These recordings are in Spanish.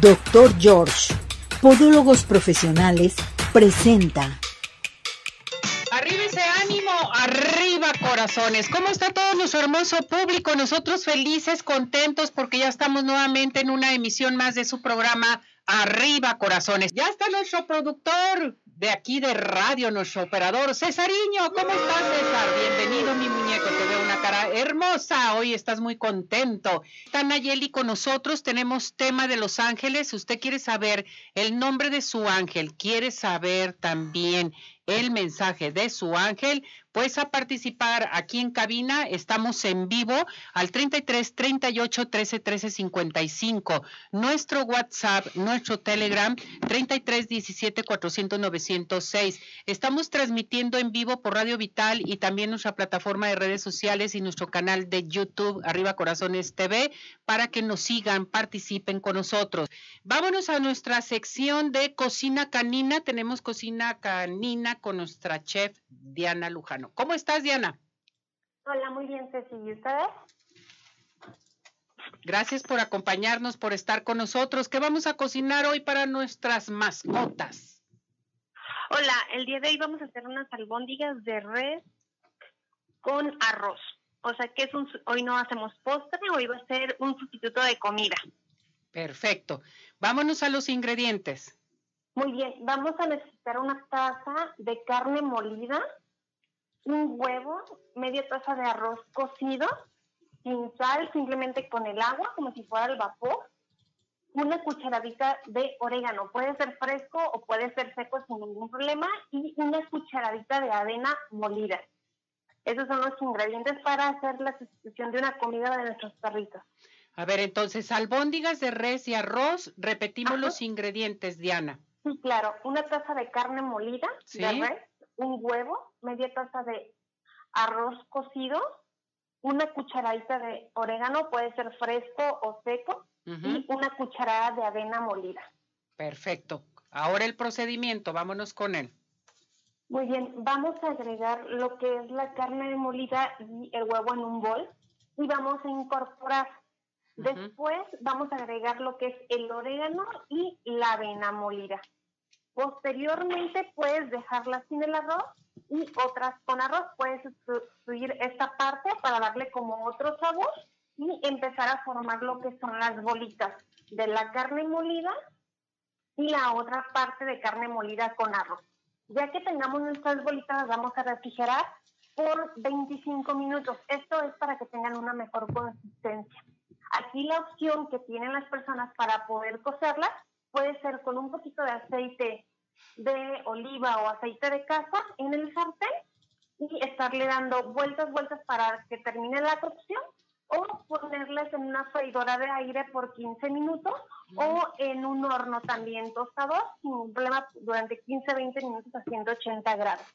Doctor George, Podólogos Profesionales, presenta. Arriba ese ánimo, arriba corazones. ¿Cómo está todo nuestro hermoso público? Nosotros felices, contentos porque ya estamos nuevamente en una emisión más de su programa Arriba Corazones. Ya está nuestro productor de aquí de radio, nuestro operador, Cesariño. ¿Cómo estás, César? Bienvenido, mi muñeco. Te veo una cara hermosa. Hoy estás muy contento. Está Nayeli con nosotros. Tenemos tema de Los Ángeles. Usted quiere saber el nombre de su ángel. Quiere saber también el mensaje de su ángel, pues a participar aquí en cabina. Estamos en vivo al 33 38 13 13 55. Nuestro WhatsApp, nuestro Telegram 33 17 400 906. Estamos transmitiendo en vivo por Radio Vital y también nuestra plataforma de redes sociales y nuestro canal de YouTube Arriba Corazones TV para que nos sigan, participen con nosotros. Vámonos a nuestra sección de cocina canina. Tenemos cocina canina con nuestra chef Diana ¿Cómo estás, Diana? Hola, muy bien, Ceci. ¿Y ustedes? Gracias por acompañarnos, por estar con nosotros. ¿Qué vamos a cocinar hoy para nuestras mascotas? Hola, el día de hoy vamos a hacer unas albóndigas de res con arroz. O sea que es un, hoy no hacemos postre, hoy va a ser un sustituto de comida. Perfecto. Vámonos a los ingredientes. Muy bien, vamos a necesitar una taza de carne molida, un huevo, media taza de arroz cocido, sin sal, simplemente con el agua, como si fuera el vapor, una cucharadita de orégano, puede ser fresco o puede ser seco sin ningún problema, y una cucharadita de avena molida. Esos son los ingredientes para hacer la sustitución de una comida de nuestros perritos. A ver, entonces, albóndigas de res y arroz, repetimos Ajá. los ingredientes, Diana. Sí, claro, una taza de carne molida Sí. de res, un huevo, media taza de arroz cocido, una cucharadita de orégano, puede ser fresco o seco, y una cucharada de avena molida. Perfecto. Ahora el procedimiento, vámonos con él. Muy bien, vamos a agregar lo que es la carne molida y el huevo en un bol y vamos a incorporar. Después vamos a agregar lo que es el orégano y la avena molida. Posteriormente puedes dejarlas sin el arroz y otras con arroz. Puedes sustituir esta parte para darle como otro sabor y empezar a formar lo que son las bolitas de la carne molida y la otra parte de carne molida con arroz. Ya que tengamos nuestras bolitas, las vamos a refrigerar por 25 minutos. Esto es para que tengan una mejor consistencia. Aquí la opción que tienen las personas para poder cocerlas puede ser con un poquito de aceite de oliva o aceite de casa en el sartén y estarle dando vueltas, vueltas para que termine la cocción o ponerlas en una freidora de aire por 15 minutos o en un horno también tostador sin problema durante 15-20 minutos a 180 grados.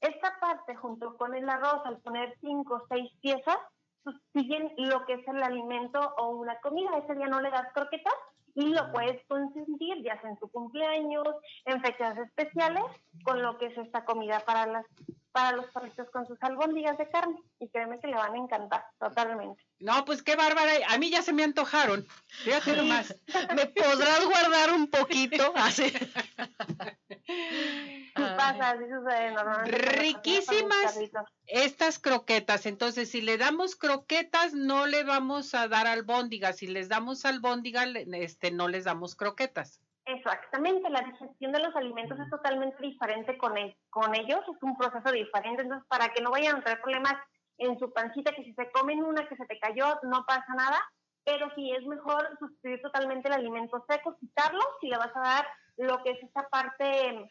Esta parte junto con el arroz al poner 5 o 6 piezas siguen lo que es el alimento o una comida. Ese día no le das croquetas y lo puedes consentir ya sea en tu cumpleaños, en fechas especiales, con lo que es esta comida para las para los perritos con sus albóndigas de carne y créeme que le van a encantar totalmente. No, pues qué bárbara. A mí ya se me antojaron. Fíjate nomás. ¿Me podrás guardar un poquito? Así. Así sucede normalmente. Riquísimas. perritos. Estas croquetas, entonces si le damos croquetas, no le vamos a dar albóndigas. Si les damos albóndigas, este, no les damos croquetas. Exactamente, la digestión de los alimentos es totalmente diferente con, el- con ellos, es un proceso diferente, entonces para que no vayan a tener problemas en su pancita, que si se comen una que se te cayó, no pasa nada, pero sí es mejor sustituir totalmente el alimento seco, quitarlo, si le vas a dar lo que es esta parte,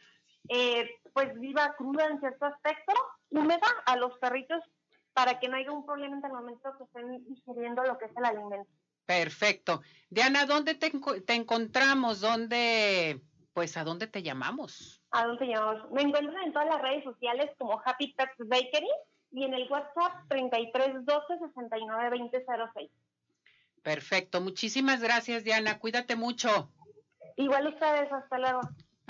eh, pues viva, cruda en cierto aspecto, húmeda a los perritos, para que no haya un problema en el momento que estén digiriendo lo que es el alimento. Perfecto. Diana, ¿dónde te, enco- te encontramos? ¿Dónde, pues, a dónde te llamamos? ¿A dónde llamamos? Me encuentran en todas las redes sociales como Happy Pets Bakery y en el WhatsApp 3312 692006. Perfecto. Muchísimas gracias, Diana. Cuídate mucho. Igual ustedes, hasta luego.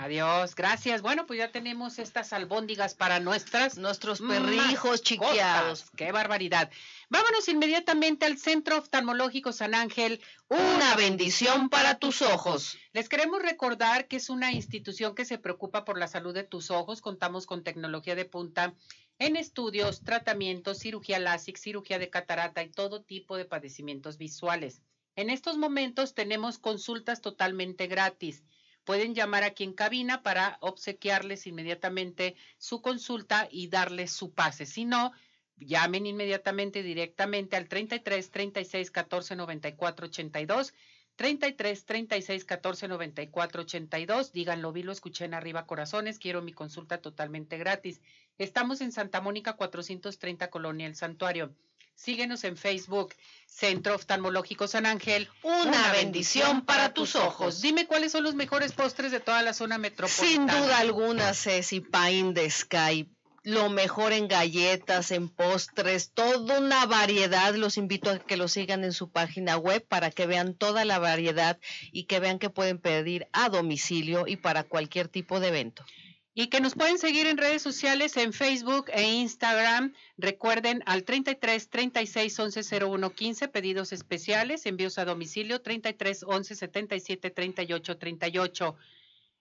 Adiós, gracias. Bueno, pues ya tenemos estas albóndigas para nuestras Nuestros perrijos chiqueados. ¡Qué barbaridad! Vámonos inmediatamente al Centro Oftalmológico San Ángel. Una bendición para tus ojos. Les queremos recordar que es una institución que se preocupa por la salud de tus ojos. Contamos con tecnología de punta en estudios, tratamientos, cirugía láser, cirugía de catarata y todo tipo de padecimientos visuales. En estos momentos tenemos consultas totalmente gratis. Pueden llamar aquí en cabina para obsequiarles inmediatamente su consulta y darles su pase. Si no, llamen inmediatamente directamente al 33 36 14 94 82. 33 36 14 94 82. Díganlo, vi, lo escuché en arriba, corazones. Quiero mi consulta totalmente gratis. Estamos en Santa Mónica 430 Colonia El Santuario. Síguenos en Facebook, Centro Oftalmológico San Ángel. Una bendición para tus ojos. Dime cuáles son los mejores postres de toda la zona metropolitana. Sin duda alguna, Ceci, Pine de Sky. Lo mejor en galletas, en postres, toda una variedad. Los invito a que lo sigan en su página web para que vean toda la variedad y que vean que pueden pedir a domicilio y para cualquier tipo de evento. Y que nos pueden seguir en redes sociales, en Facebook e Instagram. Recuerden al 33 36 11 01 15, pedidos especiales, envíos a domicilio 33 11 77 38 38.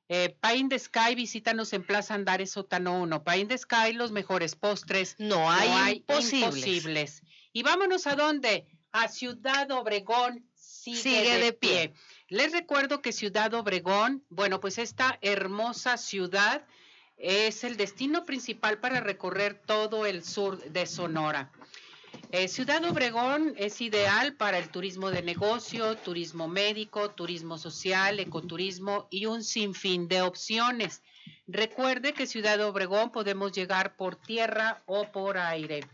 Eh, Pine the Sky, visítanos en Plaza Andares Sótano 1. Pine the Sky, los mejores postres. No hay, no hay imposibles. imposibles. Y vámonos a dónde? A Ciudad Obregón. Sigue, Sigue de pie. Les recuerdo que Ciudad Obregón, bueno, pues esta hermosa ciudad es el destino principal para recorrer todo el sur de Sonora. Eh, ciudad Obregón es ideal para el turismo de negocio, turismo médico, turismo social, ecoturismo y un sinfín de opciones. Recuerde que Ciudad Obregón podemos llegar por tierra o por aire.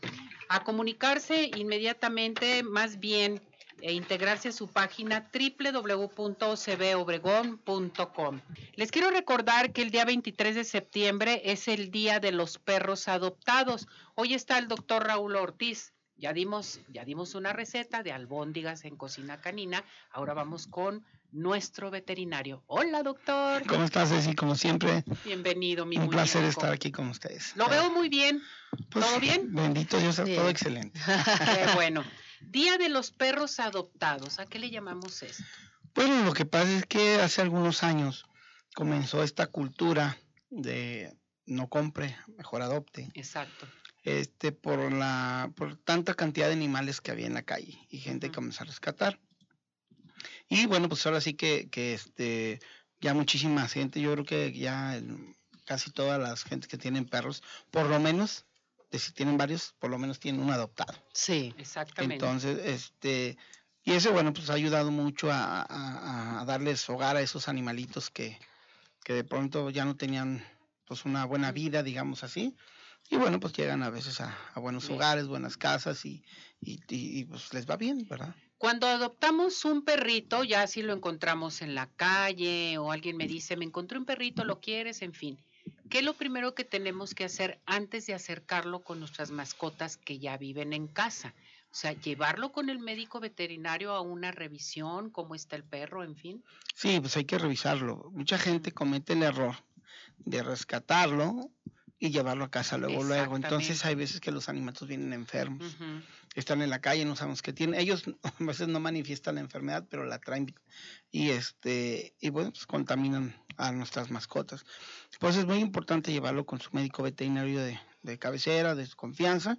A comunicarse inmediatamente, más bien, e integrarse a su página www.cbobregón.com. Les quiero recordar que el día 23 de septiembre es el Día de los Perros Adoptados. Hoy está el doctor Raúl Ortiz. Ya dimos, ya dimos una receta de albóndigas en cocina canina. Ahora vamos con nuestro veterinario. Hola, doctor. ¿Cómo estás, Ceci? Como siempre, Bienvenido, mi un placer estar aquí con ustedes. Lo veo muy bien. Pues, ¿Todo bien? Bendito Dios, todo excelente. Qué bueno. Día de los perros adoptados. ¿A qué le llamamos esto? Bueno, lo que pasa es que hace algunos años comenzó esta cultura de no compre, mejor adopte, Exacto. este, por la, por tanta cantidad de animales que había en la calle y gente que comenzó a rescatar. Y bueno, pues ahora sí que, que este, ya muchísima gente, yo creo que ya el- casi todas las gentes que tienen perros, por lo menos, de si tienen varios, por lo menos tienen un adoptado. Sí. Exactamente. Entonces, este, y eso, bueno, pues ha ayudado mucho a, a- a darles hogar a esos animalitos que, que de pronto ya no tenían pues una buena vida, digamos así. Y bueno, pues llegan a veces a, a buenos Bien. hogares, buenas casas y, y, y- y, pues les va bien, ¿verdad? Cuando adoptamos un perrito, ya si lo encontramos en la calle o alguien me dice, me encontré un perrito, ¿lo quieres? En fin. ¿Qué es lo primero que tenemos que hacer antes de acercarlo con nuestras mascotas que ya viven en casa? O sea, llevarlo con el médico veterinario a una revisión, cómo está el perro, en fin. Sí, pues hay que revisarlo. Mucha gente comete el error de rescatarlo y llevarlo a casa luego, luego. Entonces hay veces que los animalitos vienen enfermos. Están en la calle, no sabemos qué tienen. Ellos a veces no manifiestan la enfermedad, pero la traen y este y bueno, pues contaminan a nuestras mascotas. Por eso es muy importante llevarlo con su médico veterinario de, de cabecera, de su confianza,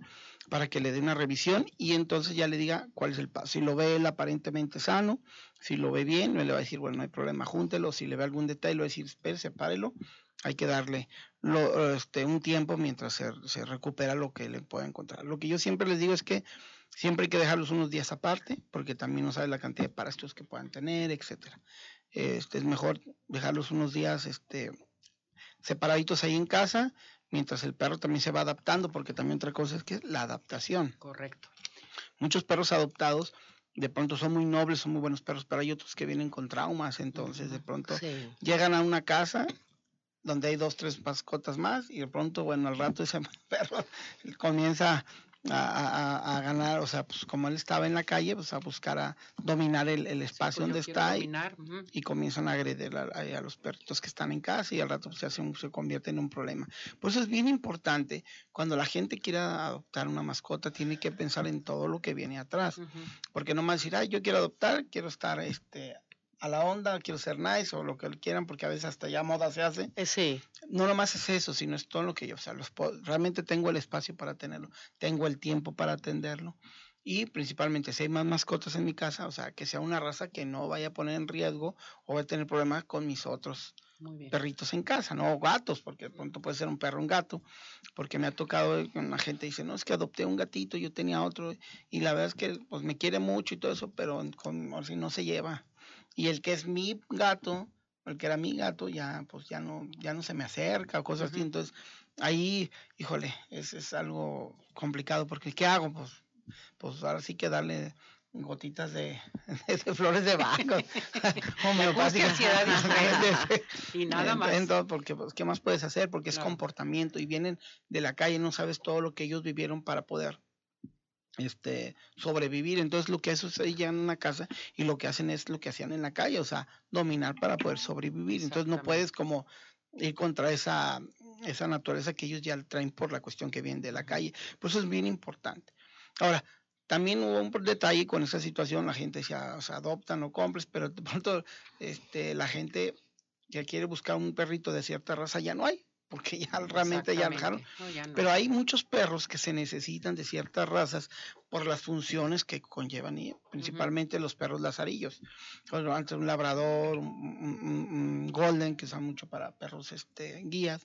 para que le dé una revisión y entonces ya le diga cuál es el paso. Si lo ve él aparentemente sano, si lo ve bien, le va a decir, bueno, no hay problema, júntelo. Si le ve algún detalle, le va a decir, espere, sepárelo. Hay que darle este, un tiempo mientras se, se recupera lo que le pueda encontrar. Lo que yo siempre les digo es que siempre hay que dejarlos unos días aparte, porque también no sabe la cantidad de parásitos que puedan tener, etcétera. Este, es mejor dejarlos unos días este, separaditos ahí en casa, mientras el perro también se va adaptando, porque también otra cosa es que es la adaptación. Correcto. Muchos perros adoptados de pronto son muy nobles, son muy buenos perros, pero hay otros que vienen con traumas, entonces de pronto Sí. llegan a una casa donde hay dos, tres mascotas más y de pronto, bueno, al rato ese perro comienza a, ganar, o sea, pues como él estaba en la calle, pues a buscar a dominar el, espacio pues, donde está y, comienzan a agredir a, los perritos que están en casa y al rato pues, se, hace se convierte en un problema. Por eso es bien importante, cuando la gente quiera adoptar una mascota, tiene que pensar en todo lo que viene atrás, porque no más decir, ay, yo quiero adoptar, quiero estar este, a la onda, quiero ser nice o lo que quieran, porque a veces hasta ya moda se hace. Eh, sí. No nomás es eso, sino es todo lo que yo, o sea, los, realmente tengo el espacio para tenerlo, tengo el tiempo para atenderlo. Y principalmente si hay más mascotas en mi casa, o sea, que sea una raza que no vaya a poner en riesgo o vaya a tener problemas con mis otros perritos en casa, no gatos, porque de pronto puede ser un perro, un gato, porque me ha tocado, la gente dice, no, es que adopté un gatito, yo tenía otro, y la verdad es que pues me quiere mucho y todo eso, pero con, si no se lleva y el que es mi gato, el que era mi gato, ya pues ya no, ya no se me acerca o cosas así. Entonces, ahí, híjole, es, es algo complicado porque ¿qué hago? Pues, pues ahora sí que darle gotitas de, flores de baco homeopáticas y nada más. Entonces, porque pues, qué más puedes hacer porque es comportamiento y vienen de la calle no sabes todo lo que ellos vivieron para poder este, sobrevivir. Entonces lo que hace es llegan a una casa y lo que hacen es lo que hacían en la calle, o sea, dominar para poder sobrevivir. Entonces no puedes como ir contra esa, esa naturaleza que ellos ya traen por la cuestión que viene de la calle. Por eso es bien importante. Ahora, también hubo un detalle con esa situación, la gente decía, o sea, adopta, no compres, pero de pronto este, la gente que quiere buscar un perrito de cierta raza ya no hay porque ya realmente ya dejaron. Pero hay muchos perros que se necesitan de ciertas razas por las funciones que conllevan, y principalmente los perros lazarillos. Antes un labrador, un, golden, que usan mucho para perros este, guías.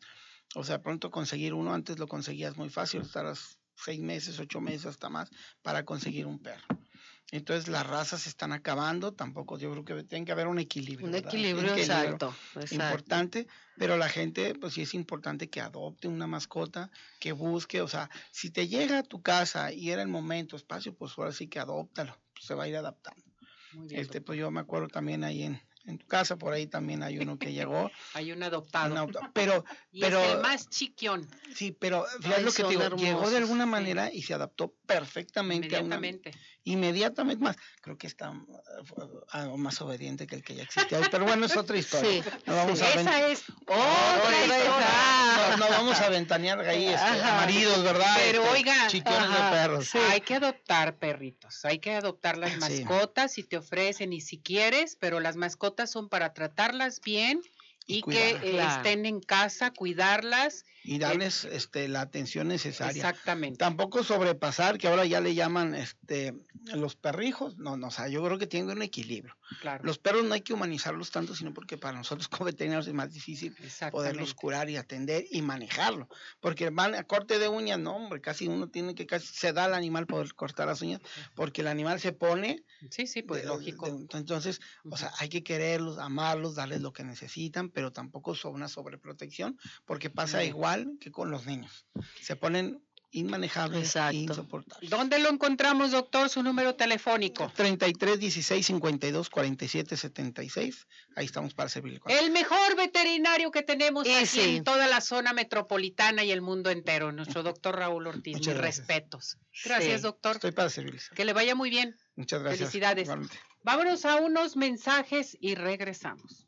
O sea, pronto conseguir uno, antes lo conseguías muy fácil, estarás seis meses, ocho meses, hasta más, para conseguir un perro. Entonces las razas se están acabando, tampoco yo creo que tiene que haber un equilibrio. Un equilibrio, exacto, Importante, pero la gente, pues sí es importante que adopte una mascota, que busque, o sea, si te llega a tu casa y era el momento, espacio, pues ahora sí que adóptalo, se va a ir adaptando. este, pues yo me acuerdo también ahí en, en tu casa, por ahí también hay uno que llegó. hay un adoptado. pero, y pero, es el más chiquión. Sí, pero fíjate lo que te digo, llegó de alguna manera y se adaptó perfectamente. Inmediatamente. A inmediatamente más. Creo que está algo más obediente que el que ya existía. Pero bueno, es otra historia. No vamos a Esa es otra historia. No, vamos a ventanear ahí este, maridos, ¿verdad? Pero este, oiga, de perros. hay que adoptar perritos, hay que adoptar las mascotas si te ofrecen y si quieres, pero las mascotas son para tratarlas bien y, que eh, estén en casa, cuidarlas y darles este, la atención necesaria. Exactamente. Tampoco sobrepasar, que ahora ya le llaman este, los perrijos. No, no, o sea, yo creo que tiene un equilibrio. Claro. Los perros no hay que humanizarlos tanto, sino porque para nosotros como veterinarios es más difícil poderlos curar y atender y manejarlo. Porque van a corte de uñas, no, hombre, casi uno tiene que casi se da al animal poder cortar las uñas, porque el animal se pone. Sí, sí, pues lógico. entonces, o sea, hay que quererlos, amarlos, darles lo que necesitan, pero tampoco sobre una sobreprotección, porque pasa igual que con los niños. Se ponen inmanejables e insoportables. ¿Dónde lo encontramos, doctor? Su número telefónico. 33 16 52 47 76. Ahí estamos para servirle. El mejor veterinario que tenemos aquí en toda la zona metropolitana y el mundo entero, nuestro doctor Raúl Ortiz. Mis respetos. Gracias, doctor. Estoy para servirles. Que le vaya muy bien. Muchas gracias. Felicidades. Vámonos a unos mensajes y regresamos.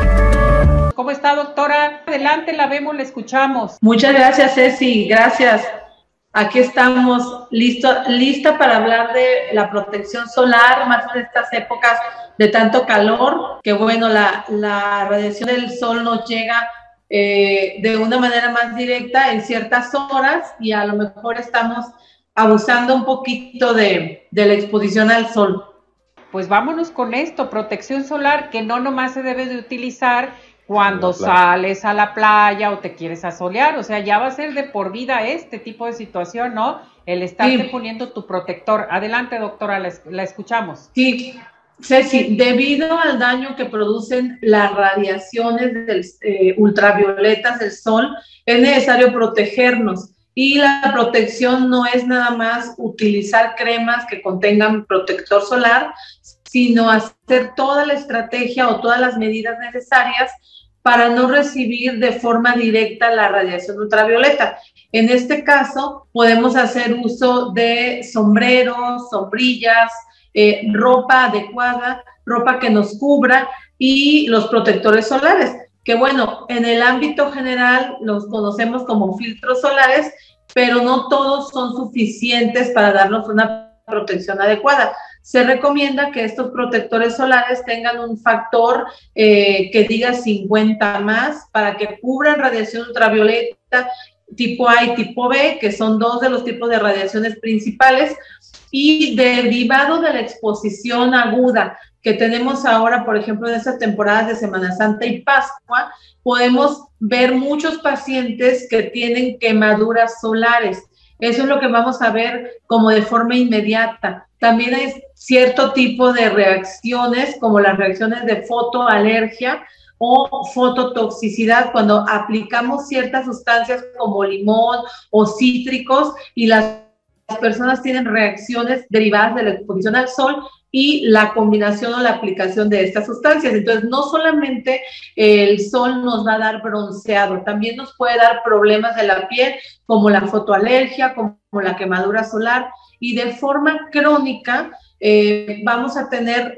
¿Cómo está, doctora? Adelante, la vemos, la escuchamos. Muchas gracias, Ceci. Gracias. Aquí estamos listo, lista para hablar de la protección solar, más en estas épocas de tanto calor, que bueno, la, la radiación del sol nos llega eh, de una manera más directa en ciertas horas y a lo mejor estamos abusando un poquito de, de la exposición al sol. Pues vámonos con esto, protección solar que no nomás se debe de utilizar cuando sales a la playa o te quieres asolear, o sea, ya va a ser de por vida este tipo de situación, ¿no? El estarte poniendo tu protector. Adelante, doctora, la, escuchamos. Sí, Ceci, debido al daño que producen las radiaciones del, eh, ultravioletas del sol, es necesario protegernos. Y la protección no es nada más utilizar cremas que contengan protector solar, sino hacer toda la estrategia o todas las medidas necesarias para no recibir de forma directa la radiación ultravioleta. En este caso, podemos hacer uso de sombreros, sombrillas, eh, ropa adecuada, ropa que nos cubra y los protectores solares, que bueno, en el ámbito general los conocemos como filtros solares, pero no todos son suficientes para darnos una protección adecuada se recomienda que estos protectores solares tengan un factor eh, que diga 50 más para que cubran radiación ultravioleta tipo A y tipo B, que son dos de los tipos de radiaciones principales, y derivado de la exposición aguda que tenemos ahora, por ejemplo, en estas temporadas de Semana Santa y Pascua, podemos ver muchos pacientes que tienen quemaduras solares. Eso es lo que vamos a ver como de forma inmediata. También hay cierto tipo de reacciones, como las reacciones de fotoalergia o fototoxicidad, cuando aplicamos ciertas sustancias como limón o cítricos y las personas tienen reacciones derivadas de la exposición al sol y la combinación o la aplicación de estas sustancias. Entonces, no solamente el sol nos va a dar bronceado, también nos puede dar problemas de la piel, como la fotoalergia, como la quemadura solar, y de forma crónica eh, vamos a tener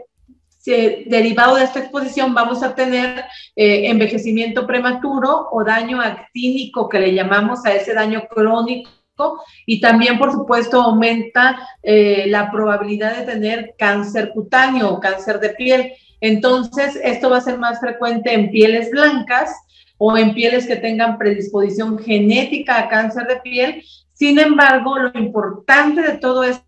derivado de esta exposición vamos a tener eh, envejecimiento prematuro o daño actínico que le llamamos a ese daño crónico y también, por supuesto, aumenta eh, la probabilidad de tener cáncer cutáneo o cáncer de piel. Entonces, esto va a ser más frecuente en pieles blancas o en pieles que tengan predisposición genética a cáncer de piel. Sin embargo, lo importante de todo esto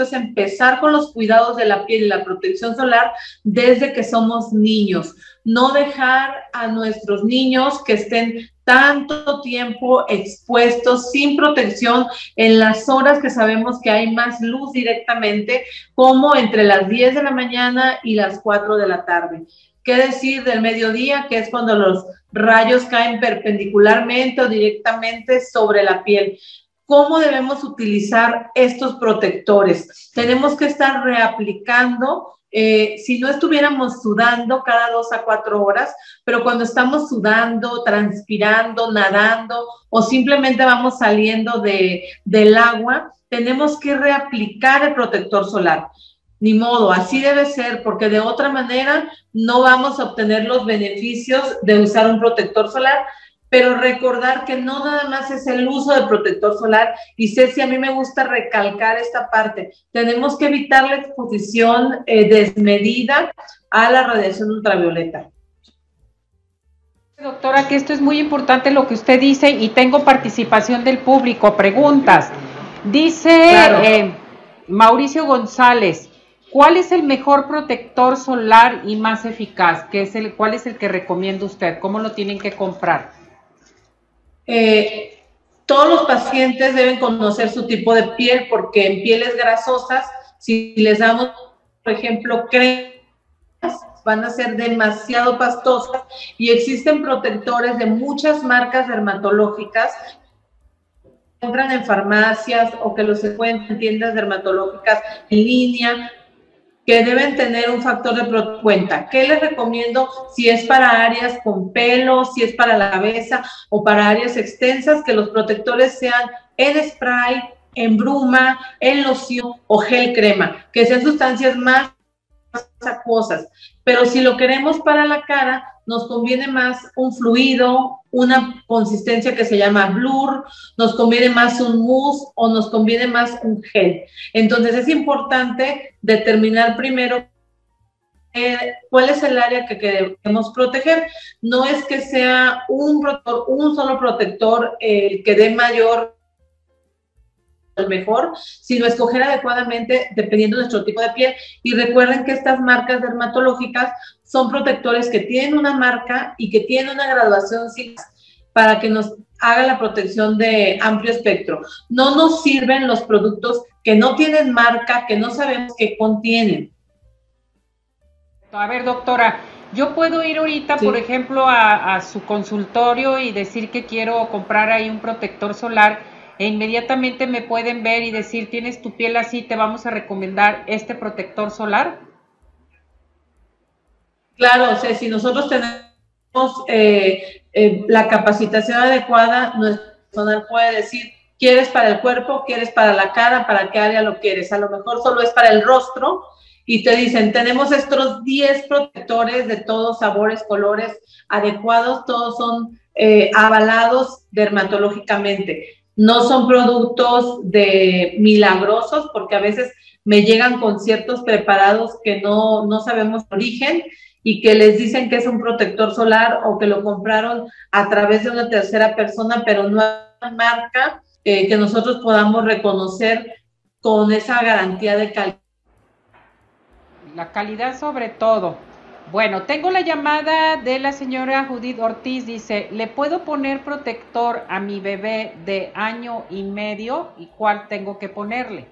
es empezar con los cuidados de la piel y la protección solar desde que somos niños. No dejar a nuestros niños que estén tanto tiempo expuestos sin protección en las horas que sabemos que hay más luz directamente, como entre las 10 de la mañana y las 4 de la tarde. ¿Qué decir del mediodía, que es cuando los rayos caen perpendicularmente o directamente sobre la piel? ¿Cómo debemos utilizar estos protectores? Tenemos que estar reaplicando eh, si no estuviéramos sudando cada dos a cuatro horas, pero cuando estamos sudando, transpirando, nadando o simplemente vamos saliendo de, del agua, tenemos que reaplicar el protector solar. Ni modo, así debe ser, porque de otra manera no vamos a obtener los beneficios de usar un protector solar pero recordar que no nada más es el uso del protector solar, y si a mí me gusta recalcar esta parte, tenemos que evitar la exposición eh, desmedida a la radiación ultravioleta. Doctora, que esto es muy importante lo que usted dice y tengo participación del público, preguntas. Dice eh, Mauricio González, ¿cuál es el mejor protector solar y más eficaz? ¿Qué es el, ¿Cuál es el que recomienda usted? ¿Cómo lo tienen que comprar? Eh, todos los pacientes deben conocer su tipo de piel porque en pieles grasosas, si les damos, por ejemplo, cremas, van a ser demasiado pastosas y existen protectores de muchas marcas dermatológicas encuentran en farmacias o que los encuentran en tiendas dermatológicas en línea que deben tener un factor de cuenta. ¿Qué les recomiendo si es para áreas con pelo, si es para la cabeza o para áreas extensas? Que los protectores sean en spray, en bruma, en loción o gel crema, que sean sustancias más acuosas. Pero si lo queremos para la cara, nos conviene más un fluido, una consistencia que se llama blur, nos conviene más un mousse o nos conviene más un gel. Entonces es importante determinar primero eh, cuál es el área que queremos proteger. No es que sea un, un solo protector el que dé mayor mejor, sino escoger adecuadamente dependiendo de nuestro tipo de piel. Y recuerden que estas marcas dermatológicas son protectores que tienen una marca y que tienen una graduación para que nos haga la protección de amplio espectro. No nos sirven los productos que no tienen marca, que no sabemos qué contienen. A ver, doctora, yo puedo ir ahorita, por ejemplo, a, a su consultorio y decir que quiero comprar ahí un protector solar e inmediatamente me pueden ver y decir, tienes tu piel así, te vamos a recomendar este protector solar? Claro, o sea, si nosotros tenemos eh, eh, la capacitación adecuada, nuestro personal puede decir, ¿quieres para el cuerpo? ¿Quieres para la cara? ¿Para qué área lo quieres? A lo mejor solo es para el rostro y te dicen, tenemos estos 10 protectores de todos sabores, colores adecuados, todos son eh, avalados dermatológicamente no son productos de milagrosos porque a veces me llegan con ciertos preparados que no, no sabemos origen y que les dicen que es un protector solar o que lo compraron a través de una tercera persona, pero no hay marca eh, que nosotros podamos reconocer con esa garantía de calidad. La calidad sobre todo. Bueno, tengo la llamada de la señora Judith Ortiz. Dice, ¿le puedo poner protector a mi bebé de año y medio? ¿Y cuál tengo que ponerle?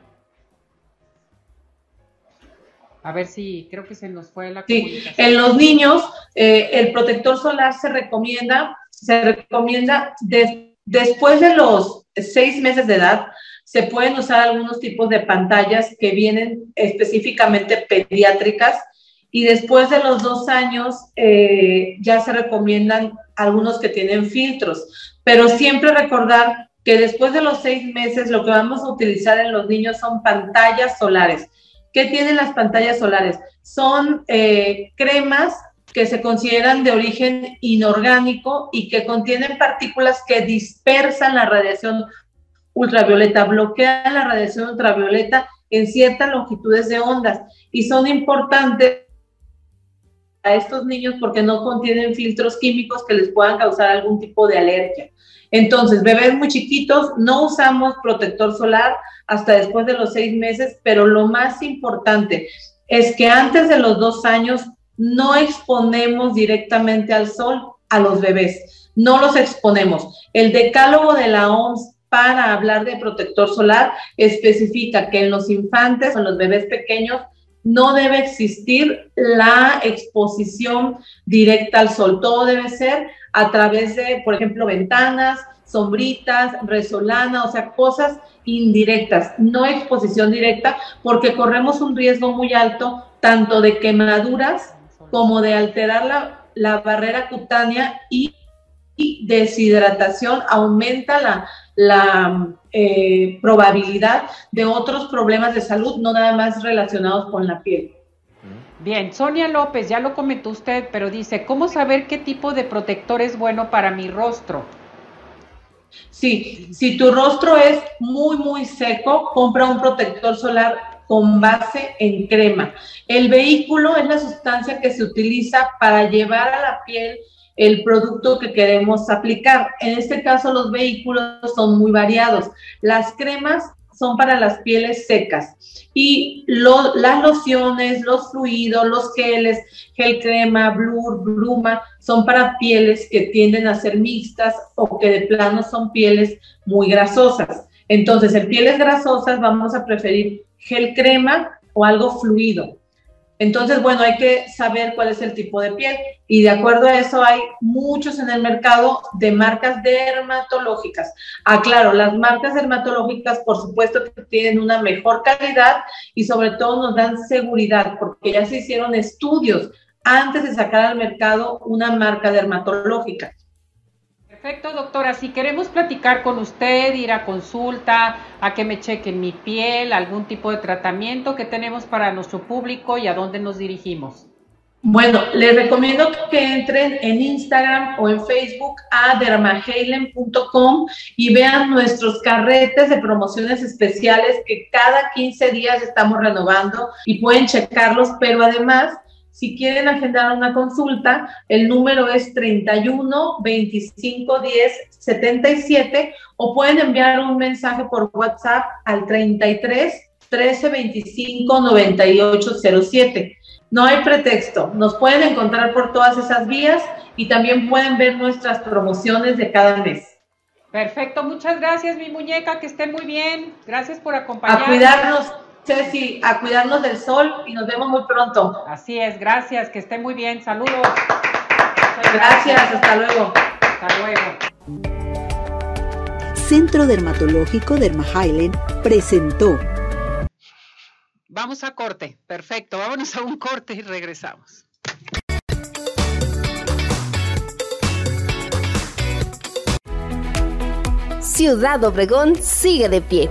A ver si creo que se nos fue la Sí, en los niños eh, el protector solar se recomienda, se recomienda después de los seis meses de edad, se pueden usar algunos tipos de pantallas que vienen específicamente pediátricas y después de los dos años eh, ya se recomiendan algunos que tienen filtros, pero siempre recordar que después de los seis meses lo que vamos a utilizar en los niños son pantallas solares. ¿Qué tienen las pantallas solares? Son eh, cremas que se consideran de origen inorgánico y que contienen partículas que dispersan la radiación ultravioleta, bloquean la radiación ultravioleta en ciertas longitudes de ondas y son importantes a estos niños porque no contienen filtros químicos que les puedan causar algún tipo de alergia. Entonces, bebés muy chiquitos, no usamos protector solar hasta después de los seis meses, pero lo más importante es que antes de los dos años no exponemos directamente al sol a los bebés, no los exponemos. El decálogo de la OMS para hablar de protector solar especifica que en los infantes en los bebés pequeños no debe existir la exposición directa al sol. Todo debe ser a través de, por ejemplo, ventanas, sombritas, resolana, o sea, cosas indirectas, no exposición directa, porque corremos un riesgo muy alto tanto de quemaduras como de alterar la, barrera cutánea y, y deshidratación, aumenta la, la eh, probabilidad de otros problemas de salud, no nada más relacionados con la piel. Bien, Sonia López, ya lo comentó usted, pero dice, ¿cómo saber qué tipo de protector es bueno para mi rostro? Sí, si tu rostro es muy, muy seco, compra un protector solar con base en crema. El vehículo es la sustancia que se utiliza para llevar a la piel el producto que queremos aplicar. En este caso, los vehículos son muy variados. Las cremas son para las pieles secas y las lociones, los fluidos, los geles, gel crema, blur, bruma, son para pieles que tienden a ser mixtas o que de plano son pieles muy grasosas. Entonces, en pieles grasosas vamos a preferir gel crema o algo fluido. Entonces, bueno, hay que saber cuál es el tipo de piel y de acuerdo a eso hay muchos en el mercado de marcas dermatológicas. Aclaro, las marcas dermatológicas por supuesto tienen una mejor calidad y sobre todo nos dan seguridad porque ya se hicieron estudios antes de sacar al mercado una marca dermatológica. Perfecto, doctora. Si queremos platicar con usted, ir a consulta, a que me chequen mi piel, algún tipo de tratamiento que tenemos para nuestro público y a dónde nos dirigimos. Bueno, les recomiendo que entren en Instagram o en Facebook a dermahalen.com y vean nuestros carretes de promociones especiales que cada 15 días estamos renovando y pueden checarlos, pero además si quieren agendar una consulta, el número es 31 25 10 77 o pueden enviar un mensaje por WhatsApp al 33 13 25 98 07. No hay pretexto, nos pueden encontrar por todas esas vías y también pueden ver nuestras promociones de cada mes. Perfecto, muchas gracias mi muñeca, que esté muy bien. Gracias por acompañarnos. A cuidarnos. Ceci, a cuidarnos del sol y nos vemos muy pronto. Así es, gracias, que esté muy bien. Saludos. Gracias, hasta luego. Hasta luego. Centro Dermatológico Derma presentó. Vamos a corte, perfecto, vámonos a un corte y regresamos. Ciudad Obregón sigue de pie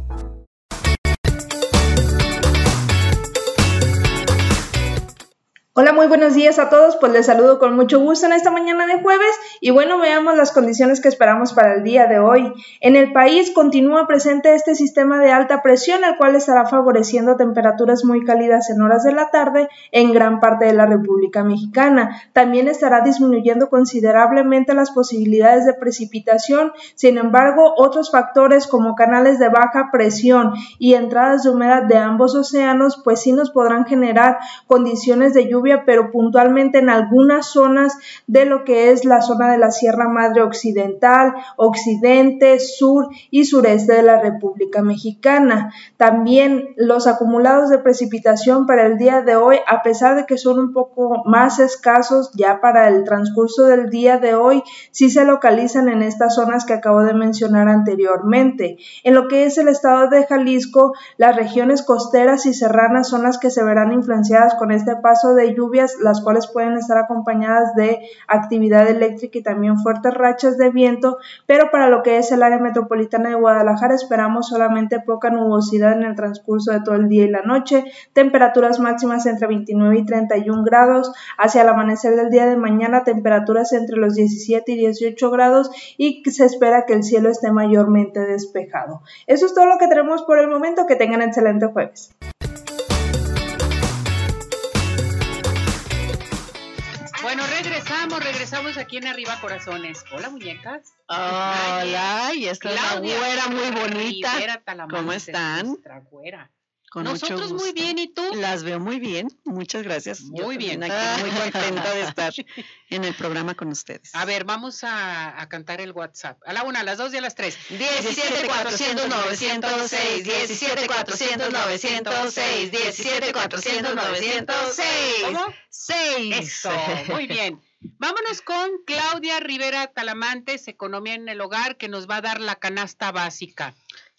Hola, muy buenos días a todos. Pues les saludo con mucho gusto en esta mañana de jueves y bueno, veamos las condiciones que esperamos para el día de hoy. En el país continúa presente este sistema de alta presión, el cual estará favoreciendo temperaturas muy cálidas en horas de la tarde en gran parte de la República Mexicana. También estará disminuyendo considerablemente las posibilidades de precipitación. Sin embargo, otros factores como canales de baja presión y entradas de humedad de ambos océanos, pues sí nos podrán generar condiciones de lluvia pero puntualmente en algunas zonas de lo que es la zona de la Sierra Madre Occidental, Occidente, Sur y Sureste de la República Mexicana. También los acumulados de precipitación para el día de hoy, a pesar de que son un poco más escasos ya para el transcurso del día de hoy, sí se localizan en estas zonas que acabo de mencionar anteriormente. En lo que es el estado de Jalisco, las regiones costeras y serranas son las que se verán influenciadas con este paso lluvias, las cuales pueden estar acompañadas de actividad eléctrica y también fuertes rachas de viento, pero para lo que es el área metropolitana de Guadalajara esperamos solamente poca nubosidad en el transcurso de todo el día y la noche, temperaturas máximas entre 29 y 31 grados, hacia el amanecer del día de mañana temperaturas entre los 17 y 18 grados y se espera que el cielo esté mayormente despejado. Eso es todo lo que tenemos por el momento, que tengan excelente jueves. Regresamos, aquí en Arriba Corazones. Hola, muñecas. Hola, y esta es la güera muy bonita. Rivera Talamante, ¿Cómo están? Nuestra güera. Con Nosotros muy bien, ¿y tú? Las veo muy bien, muchas gracias. Yo Muy bien. también Aquí muy contenta de estar en el programa con ustedes. A ver, vamos a, a cantar el WhatsApp. A la una, a las dos y a las tres. 17 400 906, 17 400 906, 17 400 906. ¿Cómo? 6. Eso, muy bien. Vámonos con Claudia Rivera Talamantes, Economía en el Hogar, que nos va a dar la canasta básica.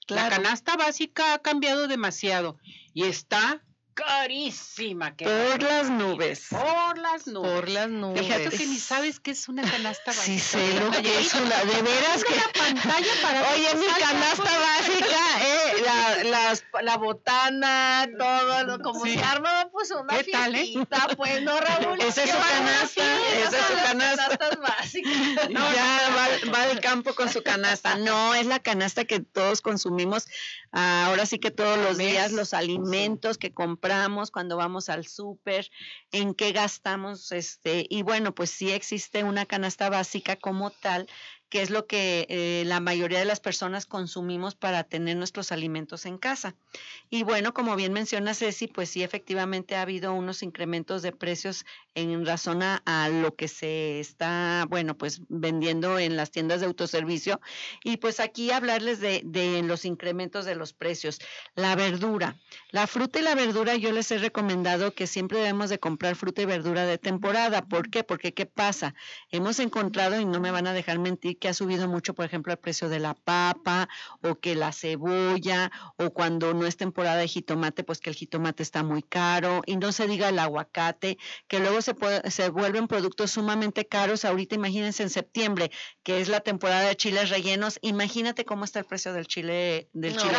La canasta básica ha cambiado demasiado y está carísima. que Por las nubes. Por las nubes. Por las nubes. Fíjate que ni sabes qué es una canasta básica. Sí sé lo que es una, de veras que... Una pantalla para Oye, mi canasta altas básica, eh, la, las- la botana, todo, lo, como Sí. se arma, pues una ¿Qué tal, eh? fiestita, pues, no, Raúl. Esa es su canasta, esa es su las canasta. canastas básicas. ya va, va al campo con su canasta. No, es la canasta que todos consumimos. ah, ahora sí que todos los días, los alimentos que compramos cuando vamos al súper, en qué gastamos, este, y bueno, pues sí existe una canasta básica como tal que es lo que eh, la mayoría de las personas consumimos para tener nuestros alimentos en casa. Y bueno, como bien menciona Ceci, pues sí, efectivamente ha habido unos incrementos de precios en razón a, lo que se está, bueno, pues vendiendo en las tiendas de autoservicio. Y pues aquí hablarles de, de los incrementos de los precios. La verdura, la fruta y la verdura yo les he recomendado que siempre debemos de comprar fruta y verdura de temporada. ¿Por qué? Porque ¿qué pasa? Hemos encontrado, y no me van a dejar mentir, que ha subido mucho, por ejemplo, el precio de la papa o que la cebolla o cuando no es temporada de jitomate, pues que el jitomate está muy caro y no se diga el aguacate, que luego se, puede- se vuelven productos sumamente caros. Ahorita imagínense en septiembre, que es la temporada de chiles rellenos, imagínate cómo está el precio del chile del No, chile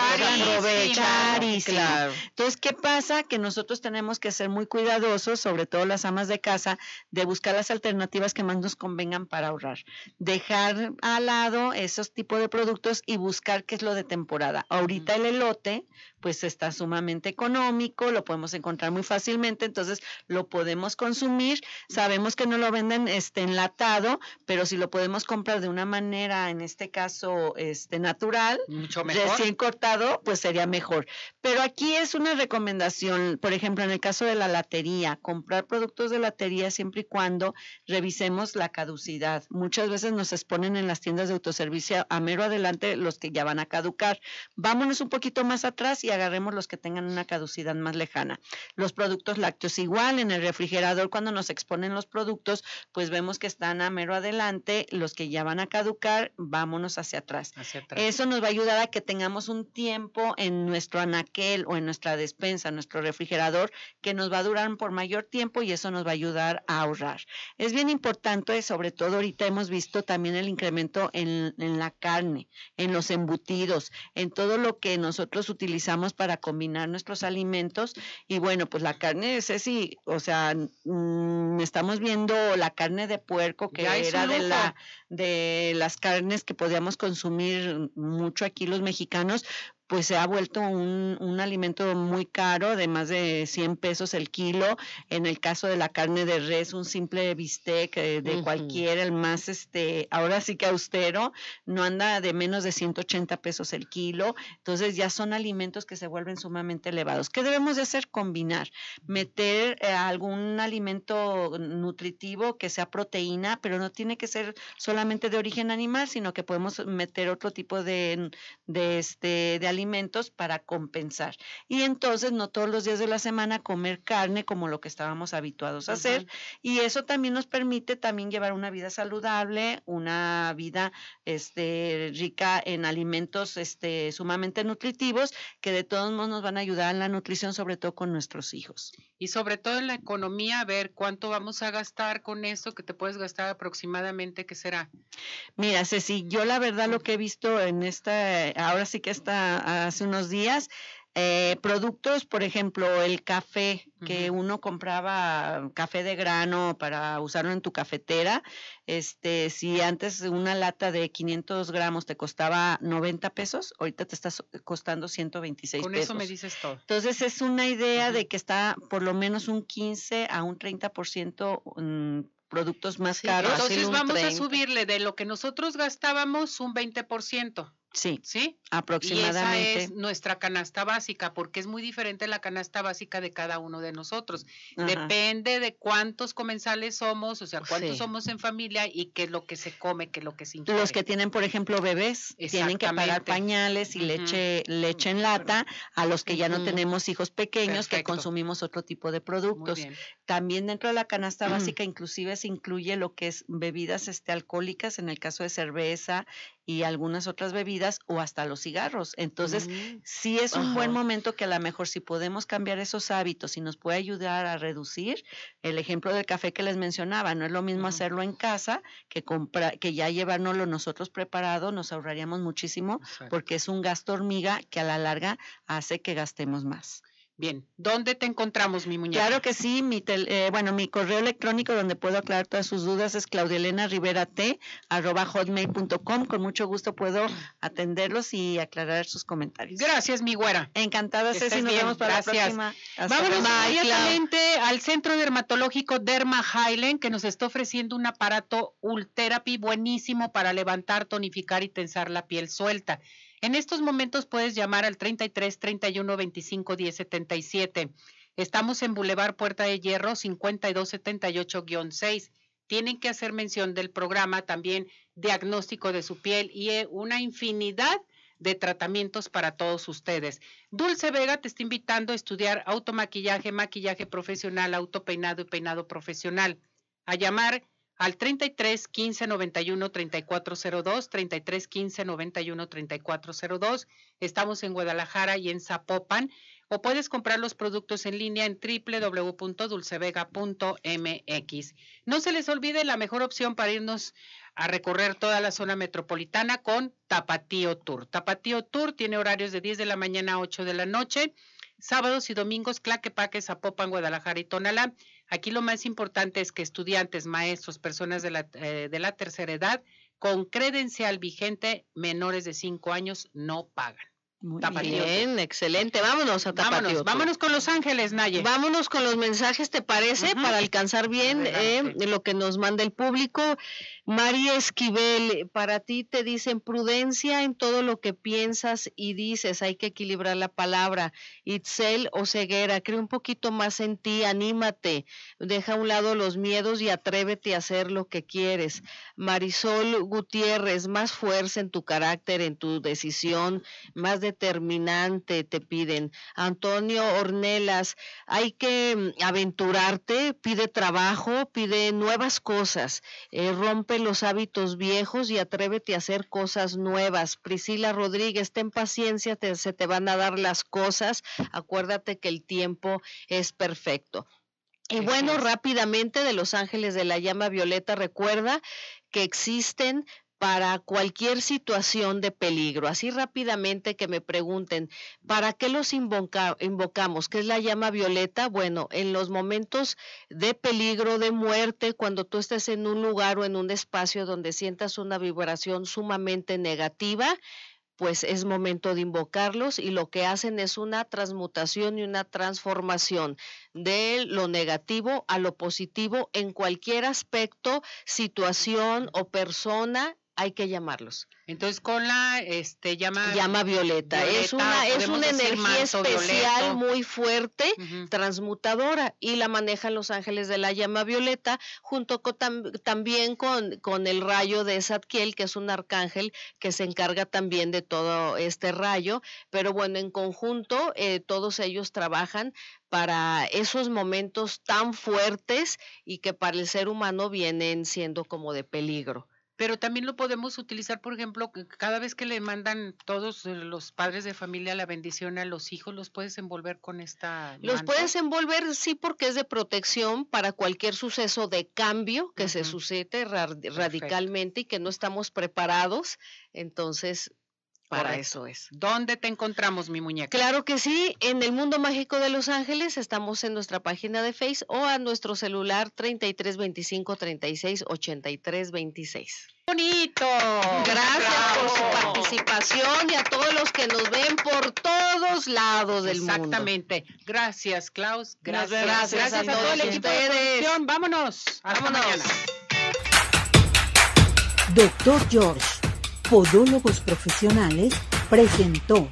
carísimo. Claro. Entonces, ¿qué pasa? Que nosotros tenemos que ser muy cuidadosos, sobre todo las amas de casa, de buscar las alternativas que más nos convengan para ahorrar. Dejar al lado esos tipos de productos y buscar qué es lo de temporada. Ahorita el elote, pues está sumamente económico, lo podemos encontrar muy fácilmente, entonces lo podemos consumir. Sabemos que no lo venden este enlatado, pero si lo podemos comprar de una manera, en este caso, este natural, Mucho mejor. recién cortado, pues sería mejor. Pero aquí es una recomendación, por ejemplo, en el caso de la latería, comprar productos de latería siempre y cuando revisemos la caducidad. Muchas veces nos exponen en las tiendas de autoservicio a mero adelante los que ya van a caducar. Vámonos un poquito más atrás y agarremos los que tengan una caducidad más lejana. Los productos lácteos igual, en el refrigerador cuando nos exponen los productos, pues vemos que están a mero adelante, los que ya van a caducar, vámonos hacia atrás. Hacia atrás. Eso nos va a ayudar a que tengamos un tiempo en nuestro anaquel o en nuestra despensa, en nuestro refrigerador, que nos va a durar por mayor tiempo y eso nos va a ayudar a ahorrar. Es bien importante, sobre todo ahorita hemos visto también el incremento en, en la carne, en los embutidos, en todo lo que nosotros utilizamos para combinar nuestros alimentos. Y bueno, pues la carne, Ceci, o sea, mm, estamos viendo la carne de puerco que Ya era de la de las carnes que podíamos consumir mucho aquí los mexicanos, pues se ha vuelto un, un alimento muy caro, de más de 100 pesos el kilo. En el caso de la carne de res, un simple bistec eh, de Ujú. cualquiera, el más, este, ahora sí que austero, no anda de menos de 180 pesos el kilo. Entonces ya son alimentos que se vuelven sumamente elevados. ¿Qué debemos de hacer? Combinar, meter eh, algún alimento nutritivo que sea proteína, pero no tiene que ser solamente de origen animal, sino que podemos meter otro tipo de, de, este, de alimentos para compensar. Y entonces no todos los días de la semana comer carne como lo que estábamos habituados a hacer. Y eso también nos permite también llevar una vida saludable, una vida este, rica en alimentos este, sumamente nutritivos que de todos modos nos van a ayudar en la nutrición, sobre todo con nuestros hijos. Y sobre todo en la economía, a ver cuánto vamos a gastar con esto que te puedes gastar aproximadamente, ¿qué será? Mira, Ceci, yo la verdad lo que he visto en esta, ahora sí que está hace unos días, eh, productos, por ejemplo, el café, que uno compraba café de grano para usarlo en tu cafetera, este, si antes una lata de 500 gramos te costaba 90 pesos, ahorita te está costando 126 Con pesos. eso me dices todo. Entonces es una idea de que está por lo menos un 15 a un 30% mm, productos más Sí, caros. Entonces vamos a 30. subirle de lo que nosotros gastábamos un 20%, Sí, ¿sí? Y esa aproximadamente. es nuestra canasta básica, porque es muy diferente la canasta básica de cada uno de nosotros. Ajá. Depende de cuántos comensales somos, o sea, cuántos Sí. somos en familia y qué es lo que se come, qué es lo que se ingiere. Los que tienen, por ejemplo, bebés, tienen que pagar pañales y leche, leche en lata, a los que ya no tenemos hijos pequeños, que consumimos otro tipo de productos. También dentro de la canasta básica inclusive se incluye lo que es bebidas este, alcohólicas, en el caso de cerveza y algunas otras bebidas, o hasta los cigarros. Entonces, Mm. sí es un buen momento que a lo mejor si podemos cambiar esos hábitos y nos puede ayudar a reducir el ejemplo del café que les mencionaba, no es lo mismo hacerlo en casa que comprar que ya llevárnoslo nosotros preparado, nos ahorraríamos muchísimo Exacto. porque es un gasto hormiga que a la larga hace que gastemos más. Bien, ¿dónde te encontramos, mi muñeca? Claro que sí, mi tel- eh, bueno, mi correo electrónico donde puedo aclarar todas sus dudas es claudielena.rivera.t@hotmail.com. Con mucho gusto puedo atenderlos y aclarar sus comentarios. Gracias, mi güera. Encantada, Ceci, nos vemos para gracias. la próxima. Hasta Vámonos inmediatamente al Centro Dermatológico Derma Highland, que nos está ofreciendo un aparato Ultherapy buenísimo para levantar, tonificar y tensar la piel suelta. En estos momentos puedes llamar al 33 31 25 10 77. Estamos en Boulevard Puerta de Hierro 5278-6. Tienen que hacer mención del programa también diagnóstico de su piel y eh, una infinidad de tratamientos para todos ustedes. Dulce Vega te está invitando a estudiar automaquillaje, maquillaje profesional, autopeinado y peinado profesional. A llamar al 33 15 91 3402, 33 15 91 3402. Estamos en Guadalajara y en Zapopan. O puedes comprar los productos en línea en www.dulcevega.mx. No se les olvide la mejor opción para irnos a recorrer toda la zona metropolitana con Tapatío Tour. Tapatío Tour tiene horarios de 10 de la mañana a 8 de la noche, sábados y domingos, Claquepaque, Zapopan, Guadalajara y Tonalá. Aquí lo más importante es que estudiantes, maestros, personas de la, eh, de la tercera edad con credencial vigente menores de 5 años no pagan. Muy. Bien, excelente. Vámonos a Tapatío. Vámonos, Tour. vámonos con Los Ángeles, Naye. Vámonos con los mensajes, ¿te parece? Para alcanzar bien eh, lo que nos manda el público. María Esquivel, para ti te dicen prudencia en todo lo que piensas y dices, hay que equilibrar la palabra. Itzel o ceguera, cree un poquito más en ti, anímate, deja a un lado los miedos y atrévete a hacer lo que quieres. Marisol Gutiérrez, más fuerza en tu carácter, en tu decisión, más determinante te piden. Antonio Ornelas, hay que mm, aventurarte, pide trabajo, pide nuevas cosas, eh, rompe los hábitos viejos y atrévete a hacer cosas nuevas. Priscila Rodríguez, ten paciencia, te- se te van a dar las cosas, acuérdate que el tiempo es perfecto. Y bueno, rápidamente de Los Ángeles de la Llama Violeta, recuerda que existen para cualquier situación de peligro. Así rápidamente que me pregunten, ¿para qué los invoca- invocamos? ¿Qué es la llama violeta? Bueno, en los momentos de peligro, de muerte, cuando tú estés en un lugar o en un espacio donde sientas una vibración sumamente negativa, pues es momento de invocarlos y lo que hacen es una transmutación y una transformación de lo negativo a lo positivo en cualquier aspecto, situación o persona, hay que llamarlos. Entonces, con la este, llama, Llama violeta. es una, es una energía especial violeto. muy fuerte transmutadora y la manejan los ángeles de la llama violeta junto con, tam- también con, con el rayo de Zadkiel, que es un arcángel que se encarga también de todo este rayo, pero bueno, en conjunto eh, todos ellos trabajan para esos momentos tan fuertes y que para el ser humano vienen siendo como de peligro. Pero también lo podemos utilizar, por ejemplo, que cada vez que le mandan todos eh, los padres de familia la bendición a los hijos, los puedes envolver con esta. Los puedes envolver, sí, porque es de protección para cualquier suceso de cambio que se ra- radicalmente y que no estamos preparados. Entonces, Para Correcto. eso es. ¿Dónde te encontramos, mi muñeca? Claro que sí, en el Mundo Mágico de Los Ángeles estamos en nuestra página de Face o a nuestro celular 33 25 36 83 26. Bonito. Gracias por su participación y a todos los que nos ven por todos lados del mundo. Exactamente. Gracias, Klaus. Gracias. Gracias, Gracias a a todo el todos equipo de ustedes. producción. Vámonos. Hasta Vámonos. mañana. Doctor George, Podólogos Profesionales, presentó